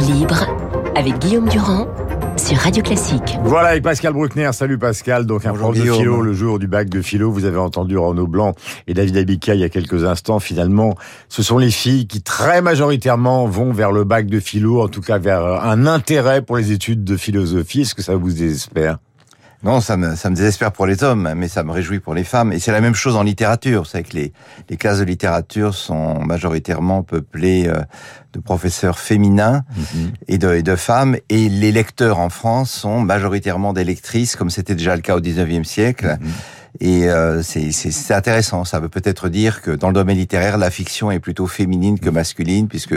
Libre avec Guillaume Durand sur Radio Classique. Voilà, avec Pascal Bruckner. Salut Pascal. Donc, un Bonjour, prof de Guillaume. philo, le jour du bac de philo. Vous avez entendu Renaud Blanc et David Abika il y a quelques instants. Finalement, ce sont les filles qui très majoritairement vont vers le bac de philo, en tout cas vers un intérêt pour les études de philosophie. Est-ce que ça vous désespère Non, ça me, ça me désespère pour les hommes, mais ça me réjouit pour les femmes. Et c'est la même chose en littérature. Vous savez que les, les classes de littérature sont majoritairement peuplées euh, de professeurs féminins et, de, et de femmes. Et les lecteurs en France sont majoritairement des lectrices, comme c'était déjà le cas au 19e siècle. Et euh, c'est- intéressant. Ça veut peut-être dire que dans le domaine littéraire, la fiction est plutôt féminine que masculine, puisque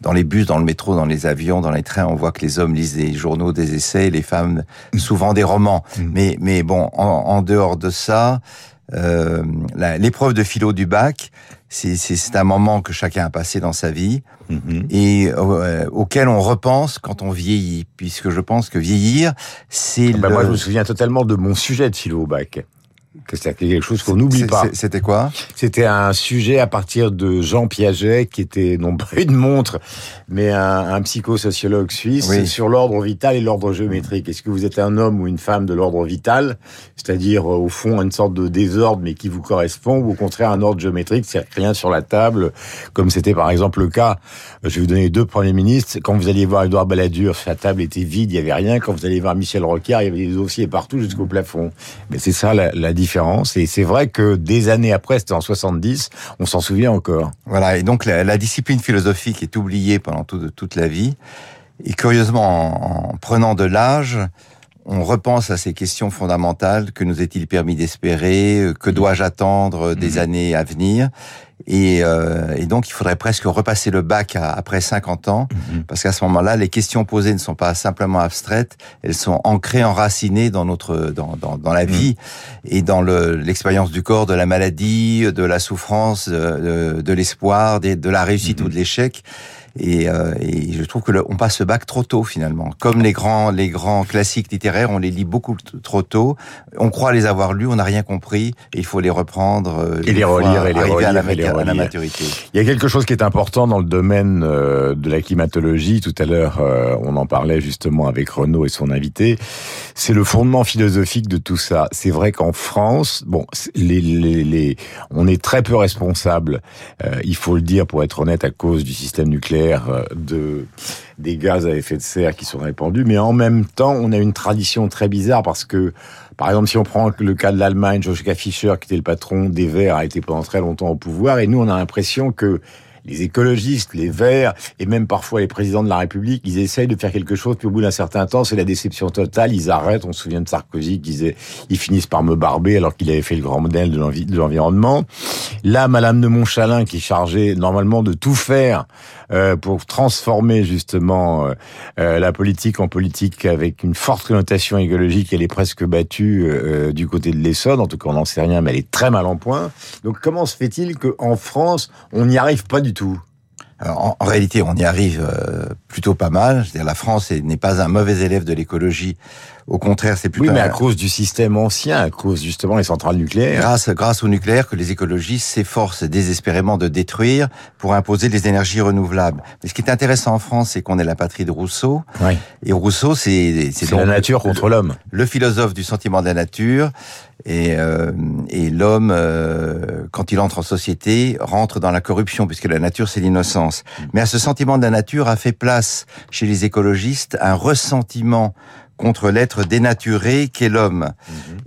dans les bus, dans le métro, dans les avions, dans les trains, on voit que les hommes lisent des journaux, des essais, les femmes souvent des romans. Mais, mais bon, en, en dehors de ça, euh, l'épreuve de philo du bac, c'est- un moment que chacun a passé dans sa vie et euh, auquel on repense quand on vieillit, puisque je pense que vieillir, c'est Ben, le... Moi, je me souviens totalement de mon sujet de philo au bac. C'était quelque chose qu'on n'oublie C'est- pas. c'est- C'était quoi? C'était un sujet à partir de Jean Piaget, qui était non pas une montre, mais un, un psychosociologue suisse, Oui. sur l'ordre vital et l'ordre géométrique. Est-ce que vous êtes un homme ou une femme de l'ordre vital, c'est-à-dire euh, au fond une sorte de désordre mais qui vous correspond, ou au contraire un ordre géométrique, c'est-à-dire rien sur la table, comme c'était par exemple le cas, je vais vous donner deux premiers ministres, quand vous alliez voir Édouard Balladur, sa table était vide, il y avait rien, quand vous allez voir Michel Rocard, il y avait des dossiers partout jusqu'au plafond. Mais c'est ça la, la différence, et c'est vrai que des années après, c'était en 70, on s'en souvient encore. Voilà, et donc la, la discipline philosophique est oubliée pendant tout- toute la vie. Et curieusement, en, en prenant de l'âge, on repense à ces questions fondamentales. Que nous est-il permis d'espérer? Que dois-je attendre des années à venir? Et, euh, et donc, il faudrait presque repasser le bac à- après 50 ans, parce qu'à ce moment-là, les questions posées ne sont pas simplement abstraites, elles sont ancrées, enracinées dans notre, dans, dans, dans la vie et dans le- l'expérience du corps, de la maladie, de la souffrance, de, de- de l'espoir, de la réussite ou de l'échec. Et, euh, et je trouve que le- on passe le bac trop tôt finalement. Comme les grands, les grands classiques littéraires, on les lit beaucoup trop tôt. On croit les avoir lus, on n'a rien compris, et il faut les reprendre euh, Et les relire, et les arrivé à la, relire, et les à la relire. maturité. Il y a quelque chose qui est important dans le domaine euh, de la climatologie. Tout à l'heure, on en parlait justement avec Renaud et son invité. C'est le fondement philosophique de tout ça. C'est vrai qu'en France, bon, c'est- les, les, les- on est très peu responsable. il faut le dire pour être honnête à cause du système nucléaire euh, de des gaz à effet de serre qui sont répandus. Mais en même temps, on a une tradition très bizarre parce que par exemple, si on prend le cas de l'Allemagne, Joschka Fischer, qui était le patron des Verts, a été pendant très longtemps au pouvoir, et nous, on a l'impression que les écologistes, les Verts, et même parfois les présidents de la République, ils essayent de faire quelque chose, puis au bout d'un certain temps, c'est la déception totale, ils arrêtent, on se souvient de Sarkozy qui disait, ils finissent par me barber alors qu'il avait fait le grand modèle de l'envi- de l'environnement. Là, Madame de Montchalin, qui est chargée normalement de tout faire euh, pour transformer justement euh, euh, la politique en politique avec une forte connotation écologique, elle est presque battue du côté de l'Essonne, en tout cas on n'en sait rien, mais elle est très mal en point. Donc comment se fait-il qu'en France, on n'y arrive pas du tout Alors, en, en réalité, on y arrive euh, plutôt pas mal. C'est-à-dire, la France est- n'est pas un mauvais élève de l'écologie. Au contraire, c'est plutôt Oui, mais un- à cause du système ancien, à cause justement des centrales nucléaires. grâce, grâce au nucléaire que les écologistes s'efforcent désespérément de détruire pour imposer les énergies renouvelables. Mais ce qui est intéressant en France, c'est qu'on est la patrie de Rousseau. Oui. Et Rousseau, c'est C'est la nature contre l'homme. le philosophe du sentiment de la nature. Et, euh, et l'homme, euh, quand il entre en société, rentre dans la corruption, puisque la nature, c'est l'innocence. Mais à ce sentiment de la nature a fait place chez les écologistes un ressentiment contre l'être dénaturé qu'est l'homme.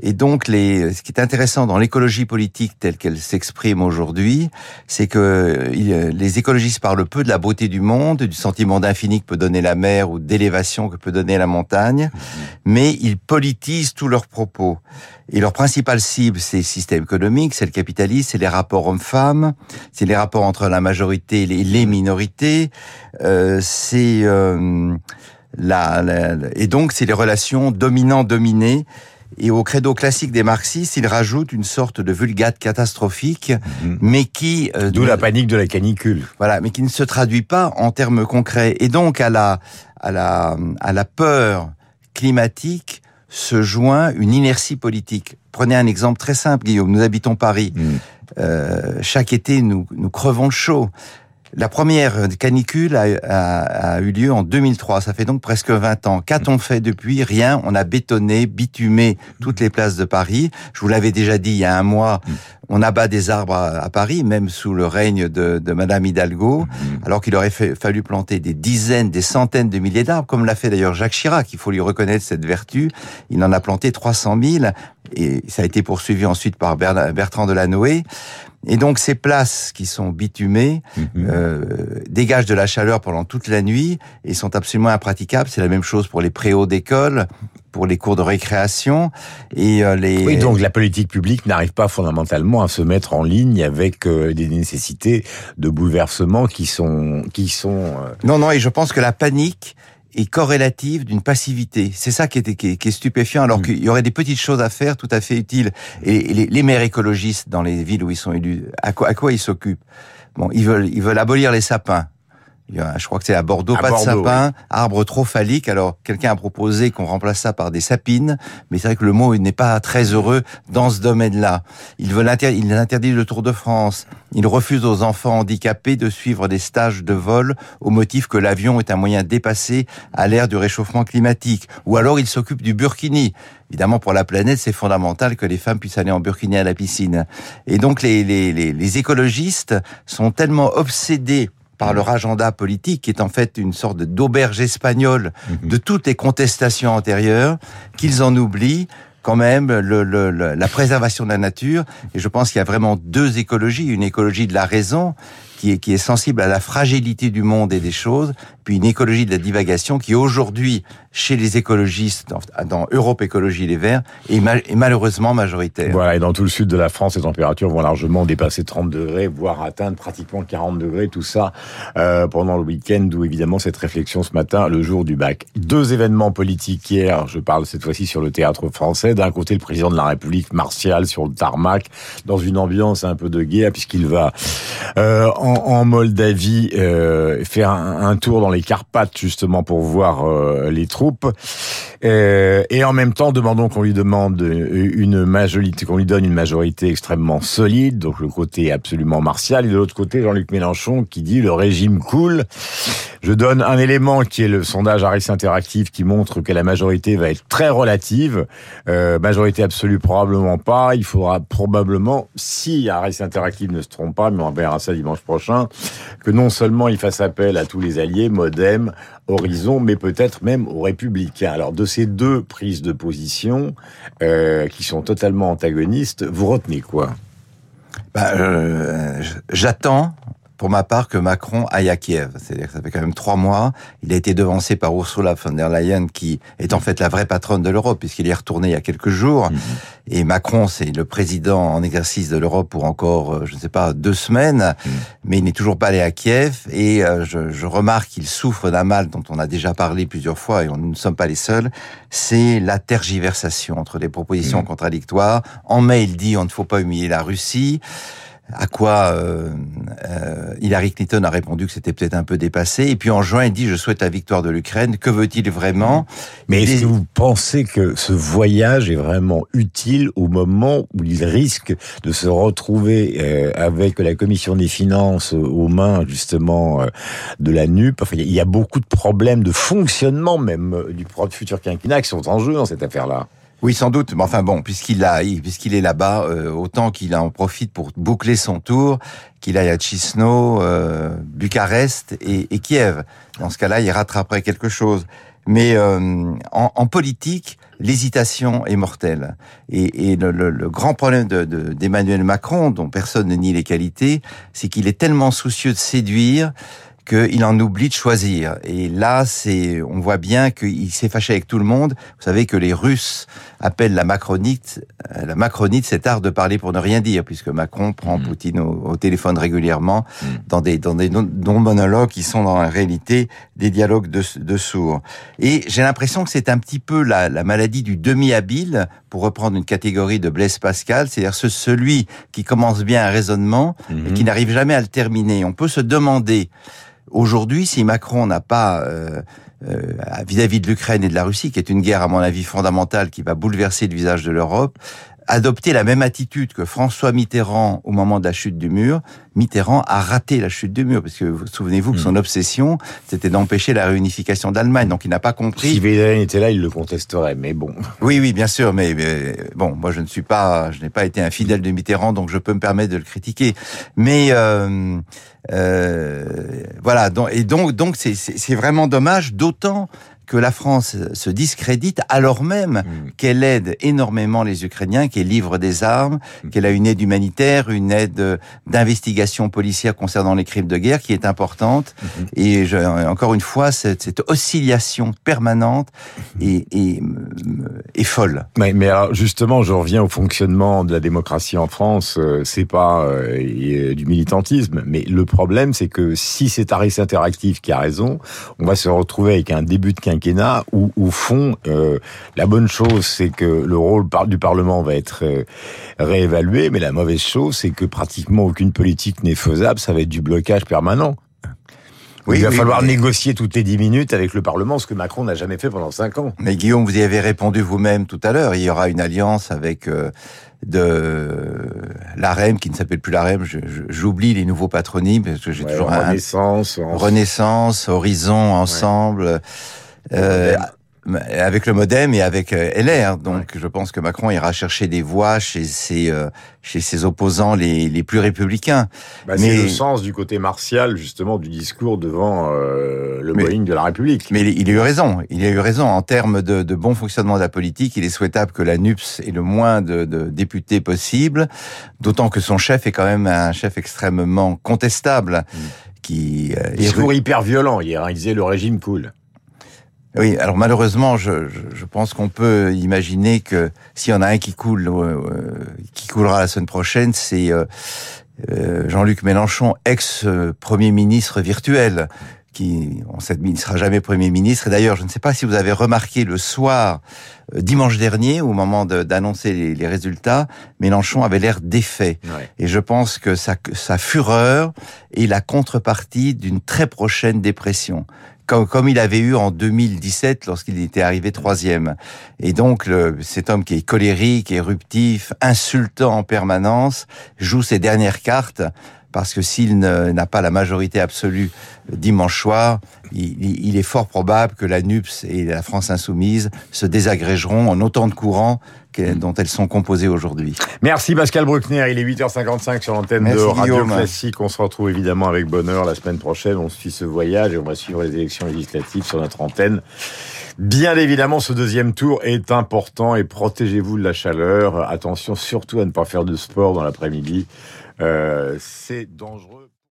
Et donc, les, ce qui est intéressant dans l'écologie politique telle qu'elle s'exprime aujourd'hui, c'est que il- les écologistes parlent peu de la beauté du monde, du sentiment d'infini que peut donner la mer ou d'élévation que peut donner la montagne, mais ils politisent tous leurs propos. Et leur principale cible, c'est le système économique, c'est le capitalisme, c'est les rapports hommes-femmes, c'est les rapports entre la majorité et les, les minorités, euh, c'est euh, la, la- la- et donc c'est les relations dominant-dominé. Et au credo classique des marxistes, ils rajoutent une sorte de vulgate catastrophique, mais qui euh, D'où la panique de la canicule. voilà, mais qui ne se traduit pas en termes concrets. Et donc à la à la à la peur climatique se joint une inertie politique. Prenez un exemple très simple, Guillaume. Nous habitons Paris. Mm. Euh, chaque été, nous nous crevons chaud. La première canicule a, eu lieu en 2003, ça fait donc presque 20 ans. Qu'a-t-on fait depuis? Rien, on a bétonné, bitumé toutes les places de Paris. Je vous l'avais déjà dit il y a un mois, on abat des arbres à, Paris, même sous le règne de, Madame Hidalgo, alors qu'il aurait fallu planter des dizaines, des centaines de milliers d'arbres, comme l'a fait d'ailleurs Jacques Chirac. Il faut lui reconnaître cette vertu. Il en a planté 300 000 et ça a été poursuivi ensuite par Bertrand Delanoë. Et donc ces places qui sont bitumées mhm. euh, dégagent de la chaleur pendant toute la nuit et sont absolument impraticables. C'est la même chose pour les préaux d'école, pour les cours de récréation et euh, les. Oui, donc la politique publique n'arrive pas fondamentalement à se mettre en ligne avec euh, des nécessités de bouleversement qui sont qui sont. Euh, non, non, et je pense que la panique est corrélative d'une passivité. C'est ça qui est, qui, est, stupéfiant, alors mm. qu'il y aurait des petites choses à faire tout à fait utiles. Et les, les maires écologistes dans les villes où ils sont élus, à quoi, à quoi ils s'occupent? Bon, ils veulent, ils veulent abolir les sapins je crois que c'est à Bordeaux, pas de sapin, arbre trop phallique. Alors, quelqu'un a proposé qu'on remplace ça par des sapines, mais c'est vrai que le mot n'est pas très heureux dans ce domaine-là. Il veut il interdit le Tour de France. Il refuse aux enfants handicapés de suivre des stages de vol au motif que l'avion est un moyen dépassé à l'ère du réchauffement climatique. Ou alors, il s'occupe du burkini. Évidemment, pour la planète, c'est fondamental que les femmes puissent aller en burkini à la piscine. Et donc, les, les, les, les écologistes sont tellement obsédés par leur agenda politique, qui est en fait une sorte d'auberge espagnole mhm. de toutes les contestations antérieures, qu'ils en oublient quand même le, le, la préservation de la nature. Et je pense qu'il y a vraiment deux écologies. Une écologie de la raison, qui est, qui est sensible à la fragilité du monde et des choses, puis une écologie de la divagation qui aujourd'hui, chez les écologistes, dans, Europe Écologie Les Verts, est, malheureusement majoritaire. Voilà, et dans tout le sud de la France, les températures vont largement dépasser 30 degrés, voire atteindre pratiquement 40 degrés, tout ça euh, pendant le week-end, d'où évidemment cette réflexion ce matin, le jour du bac. Deux événements politiques hier, je parle cette fois-ci sur le théâtre français. D'un côté, le président de la République, Martial, sur le tarmac, dans une ambiance un peu de guerre, puisqu'il va euh, en Moldavie, euh, faire un, tour dans les Carpates justement pour voir euh, les troupes. Euh, et en même temps, demandons qu'on lui demande une majorité, qu'on lui donne une majorité extrêmement solide, donc le côté absolument martial, et de l'autre côté, Jean-Luc Mélenchon qui dit le régime cool. Je donne un élément qui est le sondage Harris Interactive qui montre que la majorité va être très relative. Euh, majorité absolue probablement pas. Il faudra probablement, si Harris Interactive ne se trompe pas, mais on verra ça dimanche prochain, que non seulement il fasse appel à tous les alliés, Modem, Horizon, mais peut-être même aux Républicains. Alors de ces deux prises de position euh, qui sont totalement antagonistes, vous retenez quoi? Bah, euh, J'attends pour ma part, que Macron aille à Kiev. C'est-à-dire que ça fait quand même trois mois. Il a été devancé par Ursula von der Leyen, qui est en fait la vraie patronne de l'Europe, puisqu'il est retourné il y a quelques jours. Mhm. Et Macron, c'est le président en exercice de l'Europe pour encore, euh, je ne sais pas, deux semaines. Mhm. Mais il n'est toujours pas allé à Kiev. Et euh, je, je remarque qu'il souffre d'un mal dont on a déjà parlé plusieurs fois, et nous ne sommes pas les seuls. C'est la tergiversation entre les propositions mhm. contradictoires. En mai, il dit on ne faut pas humilier la Russie à quoi euh, euh, Hillary Clinton a répondu que c'était peut-être un peu dépassé. Et puis en juin, il dit je souhaite la victoire de l'Ukraine. Que veut-il vraiment Mais est-ce que vous pensez que ce voyage est vraiment utile au moment où il risque de se retrouver euh, avec la commission des finances aux mains justement euh, de la NUP enfin, Il y a beaucoup de problèmes de fonctionnement même euh, du futur quinquennat qui sont en jeu dans cette affaire-là. Oui, sans doute. Mais enfin bon, puisqu'il a, puisqu'il est là-bas, euh, autant qu'il en profite pour boucler son tour, qu'il aille à Chisno, euh, Bucarest et, Kiev. Dans ce cas-là, il rattraperait quelque chose. Mais euh, en, politique, l'hésitation est mortelle. Et, le, grand problème d'Emmanuel de, Macron, dont personne ne nie les qualités, c'est qu'il est tellement soucieux de séduire qu'il en oublie de choisir. Et là, c'est, on voit bien qu'il s'est fâché avec tout le monde. Vous savez que les Russes appellent la macronite, euh, la macronite, cet art de parler pour ne rien dire, puisque Macron prend mm. Poutine au, téléphone régulièrement mm. dans des dans des non monologues qui sont dans la réalité des dialogues de, de sourds. Et j'ai l'impression que c'est un petit peu la, la maladie du demi-habile, pour reprendre une catégorie de Blaise Pascal, c'est-à-dire celui qui commence bien un raisonnement et mm-hmm. qui n'arrive jamais à le terminer. On peut se demander Aujourd'hui, si Macron n'a pas, euh, euh, vis-à-vis de l'Ukraine et de la Russie, qui est une guerre à mon avis fondamentale qui va bouleverser le visage de l'Europe, adopté la même attitude que François Mitterrand au moment de la chute du mur, Mitterrand a raté la chute du mur, parce que vous souvenez-vous que son hmm. obsession, c'était d'empêcher la réunification d'Allemagne. Donc il n'a pas compris. Si Védrine était là, il le contesterait, mais bon. Oui, oui, bien sûr, mais, bon, moi je ne suis pas, je n'ai pas été un fidèle de Mitterrand, donc je peux me permettre de le critiquer. Mais euh, euh, voilà, donc, et donc, donc c'est vraiment dommage, d'autant que la France se discrédite alors même hmm. qu'elle aide énormément les Ukrainiens, qu'elle livre des armes, hmm. qu'elle a une aide humanitaire, une aide d'investigation policière concernant les crimes de guerre qui est importante. Hmm. Et je, encore une fois, cette, cette oscillation permanente est, est, est folle. Mais, mais alors justement, je reviens au fonctionnement de la démocratie en France. Euh, c'est pas euh, du militantisme, mais le problème, c'est que si c'est Aris Interactive qui a raison, on va se retrouver avec un début de quinquennat où, au fond, euh, la bonne chose, c'est que le rôle du Parlement va être euh, réévalué, mais la mauvaise chose, c'est que pratiquement aucune politique n'est faisable, ça va être du blocage permanent. Oui, il va falloir négocier toutes les dix minutes avec le Parlement, ce que Macron n'a jamais fait pendant cinq ans. Mais Guillaume, vous y avez répondu vous-même tout à l'heure. Il y aura une alliance avec euh, de l'AREM, qui ne s'appelle plus l'AREM. J'oublie les nouveaux patronymes parce que j'ai toujours Renaissance, un... Renaissance, Horizon, ensemble. Euh, avec le modem et avec euh, LR. Donc je pense que Macron ira chercher des voix chez ses euh, chez ses opposants les, les plus républicains. Bah, mais c'est le sens du côté martial justement du discours devant le Boeing de la République. Mais il a eu raison. Il a eu raison en termes de, de bon fonctionnement de la politique. Il est souhaitable que la NUPS ait le moins de, de députés possible, d'autant que son chef est quand même un chef extrêmement contestable. Mm. Qui, discours hyper violent hier. Hein. Il disait le régime cool. Oui, alors malheureusement, je, je, pense qu'on peut imaginer que s'il y en a un qui coule, euh, qui coulera la semaine prochaine, c'est euh, euh, Jean-Luc Mélenchon, ex-premier ministre virtuel, qui on ne sera jamais premier ministre. Et d'ailleurs, je ne sais pas si vous avez remarqué le soir, dimanche dernier, au moment d'annoncer les, résultats, Mélenchon avait l'air défait. Et je pense que sa, sa fureur est la contrepartie d'une très prochaine dépression comme, comme, il avait eu en 2017 lorsqu'il était arrivé troisième. Et donc, le, cet homme qui est colérique, éruptif, insultant en permanence, joue ses dernières cartes parce que s'il n'a pas la majorité absolue dimanche soir, il, il, est fort probable que la NUPS et la France insoumise se désagrégeront en autant de courants dont elles sont composées aujourd'hui. Merci Pascal Bruckner, il est 8h55 sur l'antenne de Radio Classique. On se retrouve évidemment avec bonheur la semaine prochaine. On suit ce voyage et on va suivre les élections législatives sur notre antenne. Bien évidemment, ce deuxième tour est important et protégez-vous de la chaleur. Attention surtout à ne pas faire de sport dans l'après-midi. Euh, c'est dangereux.